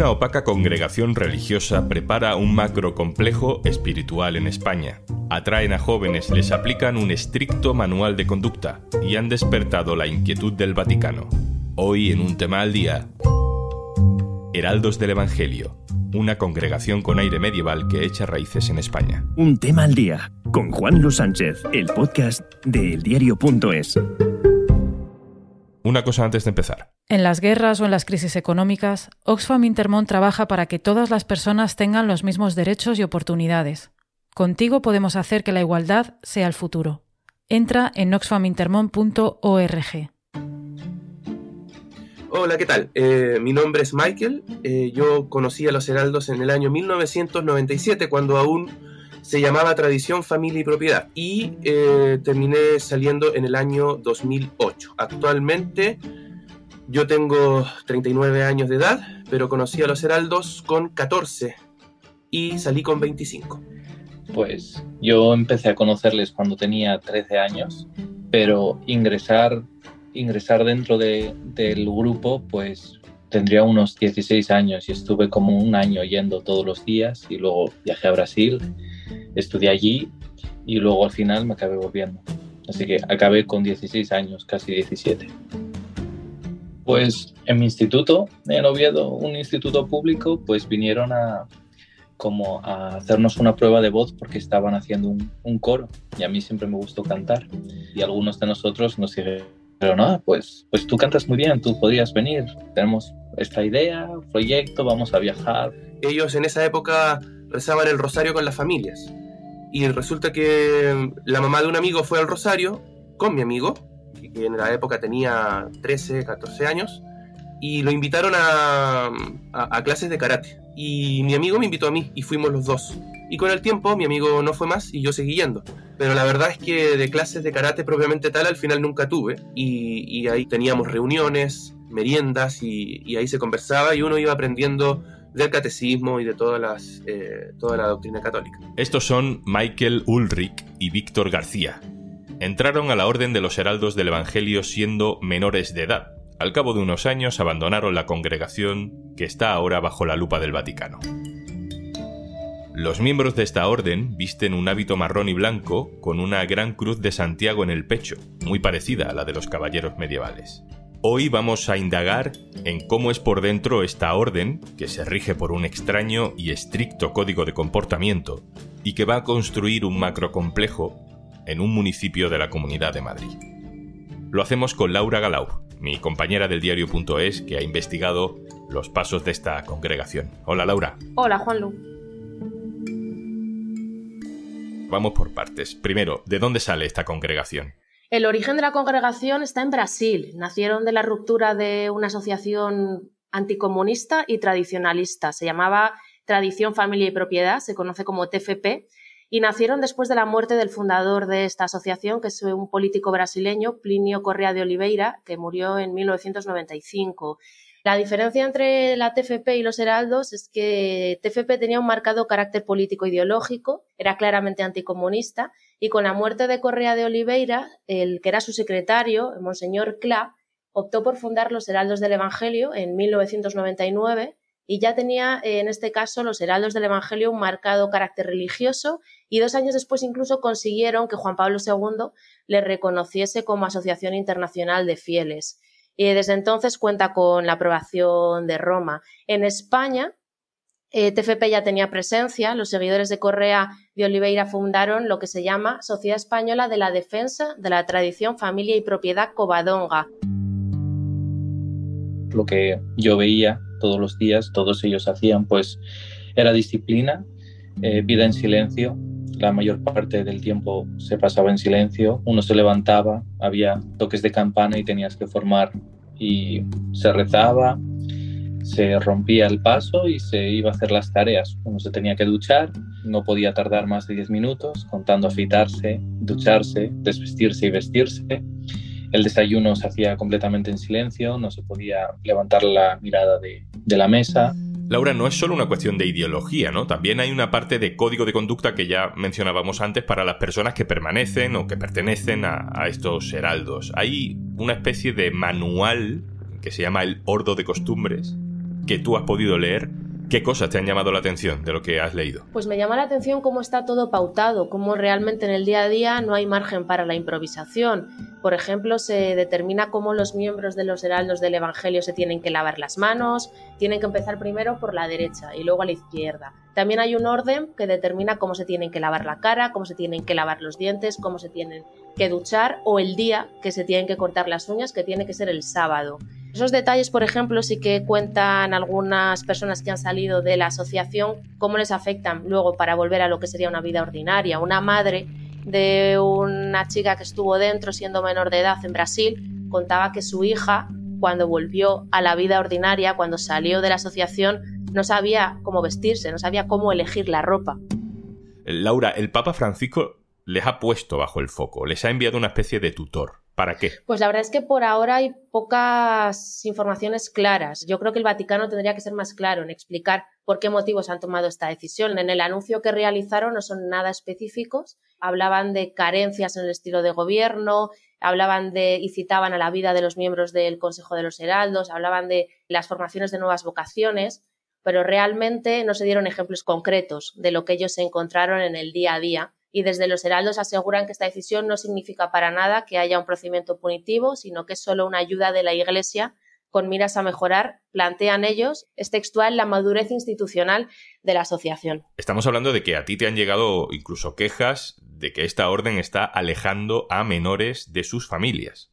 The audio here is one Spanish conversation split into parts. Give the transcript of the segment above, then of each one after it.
Una opaca congregación religiosa prepara un macrocomplejo espiritual en España. Atraen a jóvenes, les aplican un estricto manual de conducta y han despertado la inquietud del Vaticano. Hoy en un tema al día, Heraldos del Evangelio, una congregación con aire medieval que echa raíces en España. Un tema al día, con Juan Luis Sánchez, el podcast de eldiario.es. Una cosa antes de empezar. En las guerras o en las crisis económicas, Oxfam Intermont trabaja para que todas las personas tengan los mismos derechos y oportunidades. Contigo podemos hacer que la igualdad sea el futuro. Entra en oxfamintermont.org. Hola, ¿qué tal? Eh, mi nombre es Michael. Eh, yo conocí a los Heraldos en el año 1997, cuando aún se llamaba Tradición, Familia y Propiedad. Y eh, terminé saliendo en el año 2008. Actualmente yo tengo 39 años de edad, pero conocí a los Heraldos con 14 y salí con 25. Pues yo empecé a conocerles cuando tenía 13 años, pero ingresar ingresar dentro de, del grupo, pues tendría unos 16 años y estuve como un año yendo todos los días y luego viajé a Brasil, estudié allí y luego al final me acabé volviendo. Así que acabé con 16 años, casi 17. Pues en mi instituto, en Oviedo, un instituto público, pues vinieron a como a hacernos una prueba de voz porque estaban haciendo un, un coro y a mí siempre me gustó cantar y algunos de nosotros nos dijeron no, pues, pues tú cantas muy bien, tú podrías venir, tenemos esta idea, proyecto, vamos a viajar. Ellos en esa época rezaban el rosario con las familias. Y resulta que la mamá de un amigo fue al rosario con mi amigo, que en la época tenía 13, 14 años, y lo invitaron a, a, clases de karate. Y mi amigo me invitó a mí y fuimos los dos. Y con el tiempo mi amigo no fue más y yo seguí yendo pero la verdad es que de clases de karate propiamente tal al final nunca tuve y, ahí teníamos reuniones, meriendas y, ahí se conversaba y uno iba aprendiendo del catecismo y de todas las, eh, toda la doctrina católica. Estos son Michael Ulrich y Víctor García. Entraron a la Orden de los Heraldos del Evangelio siendo menores de edad. Al cabo de unos años abandonaron la congregación que está ahora bajo la lupa del Vaticano. Los miembros de esta orden visten un hábito marrón y blanco con una gran cruz de Santiago en el pecho, muy parecida a la de los caballeros medievales. Hoy vamos a indagar en cómo es por dentro esta orden, que se rige por un extraño y estricto código de comportamiento, y que va a construir un macrocomplejo en un municipio de la Comunidad de Madrid. Lo hacemos con Laura Galau, mi compañera del diario.es que ha investigado los pasos de esta congregación. Hola Laura. Hola Juanlu. Vamos por partes. Primero, ¿de dónde sale esta congregación? El origen de la congregación está en Brasil. Nacieron de la ruptura de una asociación anticomunista y tradicionalista. Se llamaba Tradición, Familia y Propiedad, se conoce como TFP, y nacieron después de la muerte del fundador de esta asociación, que es un político brasileño, Plinio Correa de Oliveira, que murió en 1995. La diferencia entre la TFP y los heraldos es que TFP tenía un marcado carácter político ideológico, era claramente anticomunista, y con la muerte de Correa de Oliveira, el que era su secretario, el Monseñor Cla, optó por fundar los Heraldos del Evangelio en 1999 y ya tenía en este caso los Heraldos del Evangelio un marcado carácter religioso y dos años después incluso consiguieron que Juan Pablo II le reconociese como Asociación Internacional de Fieles y desde entonces cuenta con la aprobación de Roma. En España, eh, TFP ya tenía presencia, los seguidores de Correa de Oliveira fundaron lo que se llama Sociedad Española de la Defensa de la Tradición, Familia y Propiedad Covadonga. Lo que yo veía todos los días, todos ellos hacían, pues era disciplina, eh, vida en silencio, la mayor parte del tiempo se pasaba en silencio, uno se levantaba, había toques de campana y tenías que formar y se rezaba, se rompía el paso y se iba a hacer las tareas. Uno se tenía que duchar, no podía tardar más de 10 minutos, contando afeitarse, ducharse, desvestirse y vestirse. El desayuno se hacía completamente en silencio, no se podía levantar la mirada de, de la mesa. Laura, no es solo una cuestión de ideología, ¿no? También hay una parte de código de conducta que ya mencionábamos antes para las personas que permanecen o que pertenecen a, estos heraldos. Hay una especie de manual que se llama el Ordo de Costumbres, que tú has podido leer, ¿Qué cosas te han llamado la atención de lo que has leído? Pues me llama la atención cómo está todo pautado, cómo realmente en el día a día no hay margen para la improvisación. Por ejemplo, se determina cómo los miembros de los heraldos del Evangelio se tienen que lavar las manos, tienen que empezar primero por la derecha y luego a la izquierda. También hay un orden que determina cómo se tienen que lavar la cara, cómo se tienen que lavar los dientes, cómo se tienen que duchar o el día que se tienen que cortar las uñas, que tiene que ser el sábado. Esos detalles, por ejemplo, sí que cuentan algunas personas que han salido de la asociación, cómo les afectan luego para volver a lo que sería una vida ordinaria. Una madre de una chica que estuvo dentro siendo menor de edad en Brasil contaba que su hija, cuando volvió a la vida ordinaria, cuando salió de la asociación, no sabía cómo vestirse, no sabía cómo elegir la ropa. Laura, el Papa Francisco les ha puesto bajo el foco, les ha enviado una especie de tutor. ¿Para qué? Pues la verdad es que por ahora hay pocas informaciones claras. Yo creo que el Vaticano tendría que ser más claro en explicar por qué motivos han tomado esta decisión. En el anuncio que realizaron no son nada específicos. Hablaban de carencias en el estilo de gobierno, hablaban de y citaban a la vida de los miembros del Consejo de los Heraldos, hablaban de las formaciones de nuevas vocaciones, pero realmente no se dieron ejemplos concretos de lo que ellos se encontraron en el día a día y desde los heraldos aseguran que esta decisión no significa para nada que haya un procedimiento punitivo, sino que es solo una ayuda de la Iglesia con miras a mejorar, plantean ellos, es textual, la madurez institucional de la asociación. Estamos hablando de que a ti te han llegado incluso quejas de que esta orden está alejando a menores de sus familias.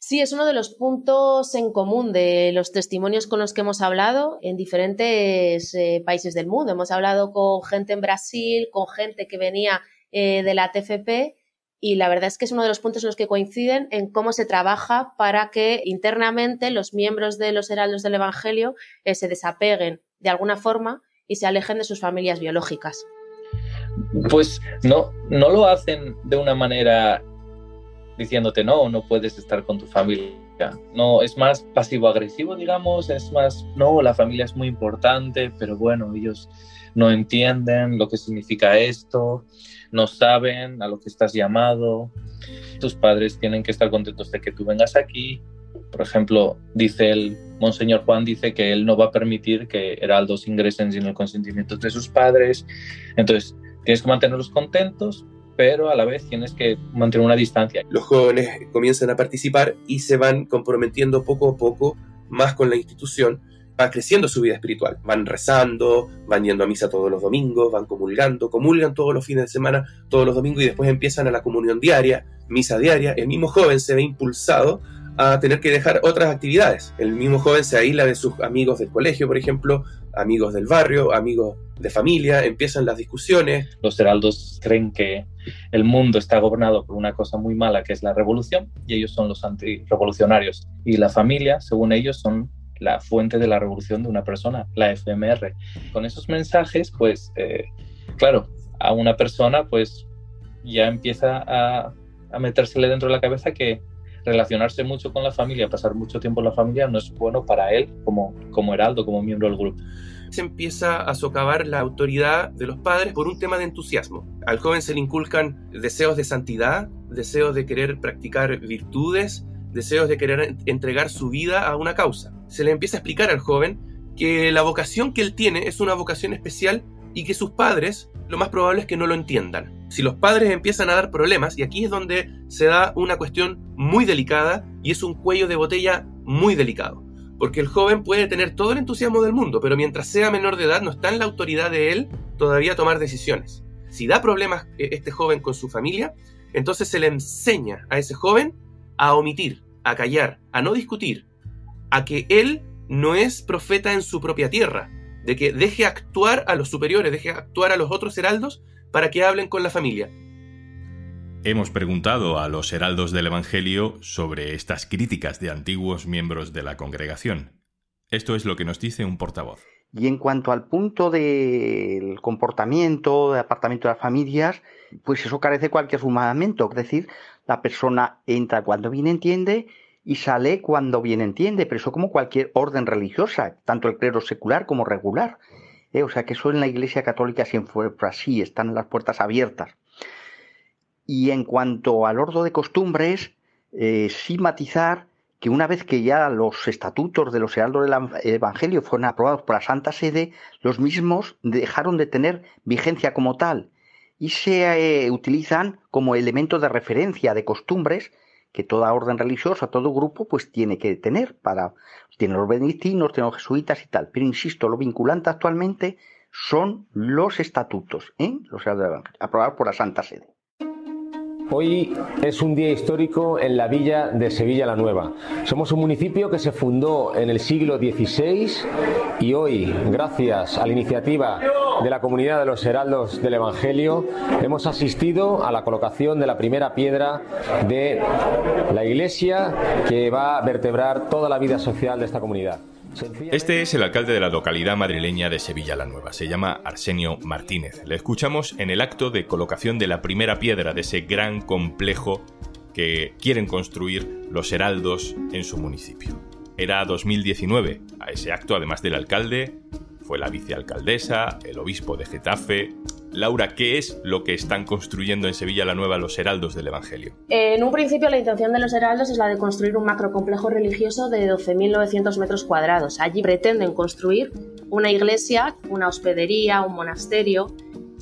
Sí, es uno de los puntos en común de los testimonios con los que hemos hablado en diferentes eh, países del mundo. Hemos hablado con gente en Brasil, con gente que venía eh, de la TFP y la verdad es que es uno de los puntos en los que coinciden en cómo se trabaja para que internamente los miembros de los heraldos del Evangelio eh, se desapeguen de alguna forma y se alejen de sus familias biológicas. Pues no, no lo hacen de una manera diciéndote no, no puedes estar con tu familia. No, es más pasivo-agresivo, digamos, es más, no, la familia es muy importante, pero bueno, ellos no entienden lo que significa esto no saben a lo que estás llamado. Tus padres tienen que estar contentos de que tú vengas aquí. Por ejemplo, dice el Monseñor Juan dice que él no va a permitir que heraldos ingresen sin el consentimiento de sus padres. Entonces, tienes que mantenerlos contentos, pero a la vez tienes que mantener una distancia. Los jóvenes comienzan a participar y se van comprometiendo poco a poco más con la institución va creciendo su vida espiritual. Van rezando, van yendo a misa todos los domingos, van comulgando, comulgan todos los fines de semana, todos los domingos y después empiezan a la comunión diaria, misa diaria. El mismo joven se ve impulsado a tener que dejar otras actividades. El mismo joven se aísla de sus amigos del colegio, por ejemplo, amigos del barrio, amigos de familia, empiezan las discusiones. Los heraldos creen que el mundo está gobernado por una cosa muy mala que es la revolución y ellos son los antirrevolucionarios y la familia, según ellos, son la fuente de la revolución de una persona, la FMR. Con esos mensajes, pues, eh, claro, a una persona, pues, ya empieza a, a metérsele dentro de la cabeza que relacionarse mucho con la familia, pasar mucho tiempo en la familia, no es bueno para él como, como heraldo, como miembro del grupo se empieza a socavar la autoridad de los padres por un tema de entusiasmo. Al joven se le inculcan deseos de santidad, deseos de querer practicar virtudes, deseos de querer entregar su vida a una causa. Se le empieza a explicar al joven que la vocación que él tiene es una vocación especial y que sus padres lo más probable es que no lo entiendan. Si los padres empiezan a dar problemas, y aquí es donde se da una cuestión muy delicada y es un cuello de botella muy delicado. Porque el joven puede tener todo el entusiasmo del mundo, pero mientras sea menor de edad no está en la autoridad de él todavía tomar decisiones. Si da problemas eh, este joven con su familia, entonces se le enseña a ese joven a omitir, a callar, a no discutir, a que él no es profeta en su propia tierra, de que deje actuar a los superiores, deje actuar a los otros heraldos para que hablen con la familia. Hemos preguntado a los heraldos del Evangelio sobre estas críticas de antiguos miembros de la congregación. Esto es lo que nos dice un portavoz. Y en cuanto al punto del comportamiento, del apartamiento de las familias, pues eso carece de cualquier fundamento. Es decir, la persona entra cuando bien entiende y sale cuando bien entiende, pero eso como cualquier orden religiosa, tanto el clero secular como regular. ¿eh? O sea que eso en la Iglesia Católica siempre fue así, están las puertas abiertas. Y en cuanto al orden de costumbres, eh, sí matizar que una vez que ya los estatutos de los heraldos del Evangelio fueron aprobados por la Santa Sede, los mismos dejaron de tener vigencia como tal y se eh, utilizan como elemento de referencia de costumbres que toda orden religiosa, todo grupo, pues tiene que tener para tienen los benedictinos, tienen los jesuitas y tal. Pero insisto, lo vinculante actualmente son los estatutos, ¿eh? los aprobados por la Santa Sede. Hoy es un día histórico en la villa de Sevilla la Nueva. Somos un municipio que se fundó en el siglo XVI y hoy, gracias a la iniciativa de la comunidad de los heraldos del Evangelio, hemos asistido a la colocación de la primera piedra de la iglesia que va a vertebrar toda la vida social de esta comunidad. Este es el alcalde de la localidad madrileña de Sevilla la Nueva. Se llama Arsenio Martínez. Le escuchamos en el acto de colocación de la primera piedra de ese gran complejo que quieren construir los heraldos en su municipio. Era 2019. A ese acto, además del alcalde, fue la vicealcaldesa, el obispo de Getafe. Laura, ¿qué es lo que están construyendo en Sevilla la Nueva los heraldos del Evangelio? En un principio la intención de los heraldos es la de construir un macrocomplejo religioso de 12.900 metros cuadrados. Allí pretenden construir una iglesia, una hospedería, un monasterio,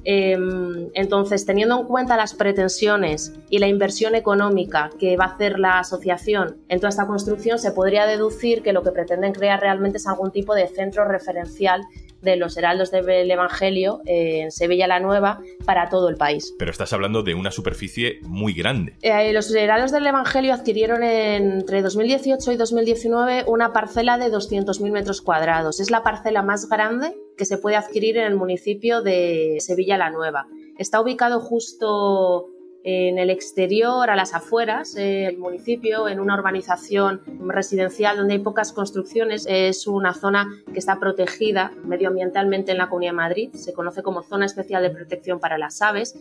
em, entonces, teniendo en cuenta las pretensiones y la inversión económica que va a hacer la asociación en toda esta construcción, se podría deducir que lo que pretenden crear realmente es algún tipo de centro referencial de los heraldos del Evangelio en Sevilla la Nueva para todo el país. Pero estás hablando de una superficie muy grande. Eh, los heraldos del Evangelio adquirieron entre 2018 y 2019 una parcela de 200.000 metros cuadrados. Es la parcela más grande que se puede adquirir en el municipio de Sevilla la Nueva. Está ubicado justo en el exterior, a las afueras del municipio, en una urbanización residencial donde hay pocas construcciones. Es una zona que está protegida medioambientalmente en la Comunidad de Madrid. Se conoce como Zona Especial de Protección para las Aves.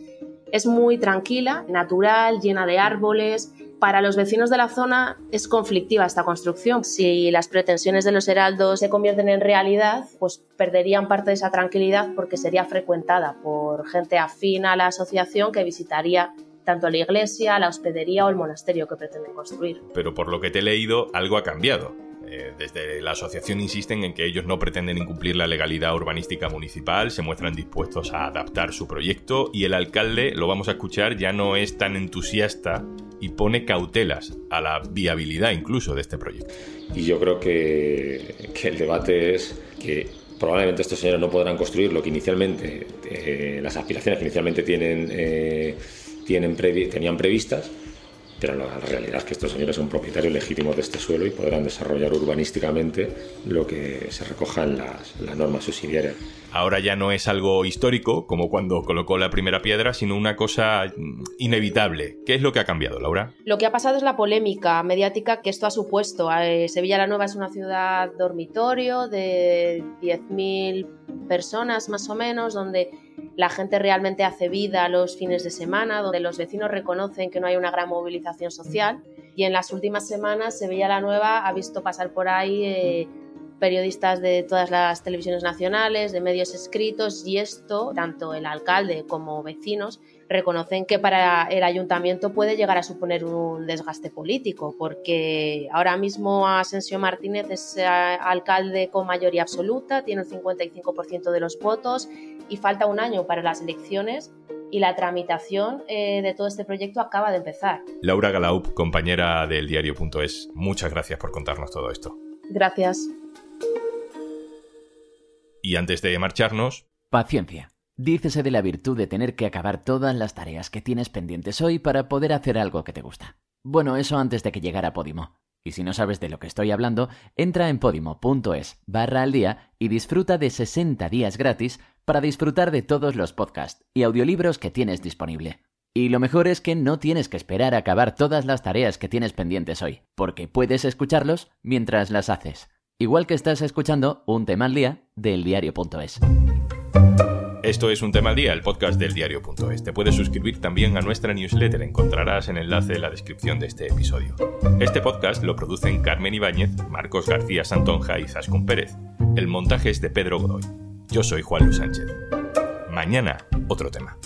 Es muy tranquila, natural, llena de árboles. Para los vecinos de la zona es conflictiva esta construcción. Si las pretensiones de los heraldos se convierten en realidad, pues perderían parte de esa tranquilidad porque sería frecuentada por gente afín a la asociación que visitaría tanto la iglesia, la hospedería o el monasterio que pretenden construir. Pero por lo que te he leído, algo ha cambiado. Eh, desde la asociación insisten en que ellos no pretenden incumplir la legalidad urbanística municipal, se muestran dispuestos a adaptar su proyecto y el alcalde, lo vamos a escuchar, ya no es tan entusiasta y pone cautelas a la viabilidad incluso de este proyecto. Y yo creo que, el debate es que probablemente estos señores no podrán construir lo que inicialmente, eh, las aspiraciones que inicialmente tienen. Eh, tienen tenían previstas, pero la realidad es que estos señores son propietarios legítimos de este suelo y podrán desarrollar urbanísticamente lo que se recoja en las, las normas subsidiarias. Ahora ya no es algo histórico, como cuando colocó la primera piedra, sino una cosa mm, inevitable. ¿Qué es lo que ha cambiado, Laura? Lo que ha pasado es la polémica mediática que esto ha supuesto. Eh, Sevilla la Nueva es una ciudad dormitorio de 10.000 personas más o menos, donde la gente realmente hace vida los fines de semana, donde los vecinos reconocen que no hay una gran movilización social. Y en las últimas semanas Sevilla la Nueva ha visto pasar por ahí eh, periodistas de todas las televisiones nacionales, de medios escritos, y esto, tanto el alcalde como vecinos, reconocen que para el ayuntamiento puede llegar a suponer un desgaste político, porque ahora mismo Asensio Martínez es eh, alcalde con mayoría absoluta, tiene el 55% de los votos y falta un año para las elecciones y la tramitación eh, de todo este proyecto acaba de empezar. Laura Galaup, compañera del diario.es, muchas gracias por contarnos todo esto. Gracias. Y antes de marcharnos... Paciencia. Dícese de la virtud de tener que acabar todas las tareas que tienes pendientes hoy para poder hacer algo que te gusta. Bueno, eso antes de que llegara Podimo. Y si no sabes de lo que estoy hablando, entra en podimo.es barra al día y disfruta de 60 días gratis para disfrutar de todos los podcasts y audiolibros que tienes disponible. Y lo mejor es que no tienes que esperar a acabar todas las tareas que tienes pendientes hoy, porque puedes escucharlos mientras las haces. Igual que estás escuchando un tema al día del diario.es. Esto es Un Tema al Día, el podcast del diario.es. Te puedes suscribir también a nuestra newsletter, encontrarás el enlace en la descripción de este episodio. Este podcast lo producen Carmen Ibáñez, Marcos García Santonja y Zascun Pérez. El montaje es de Pedro Godoy. Yo soy Juan Luis Sánchez. Mañana, otro tema.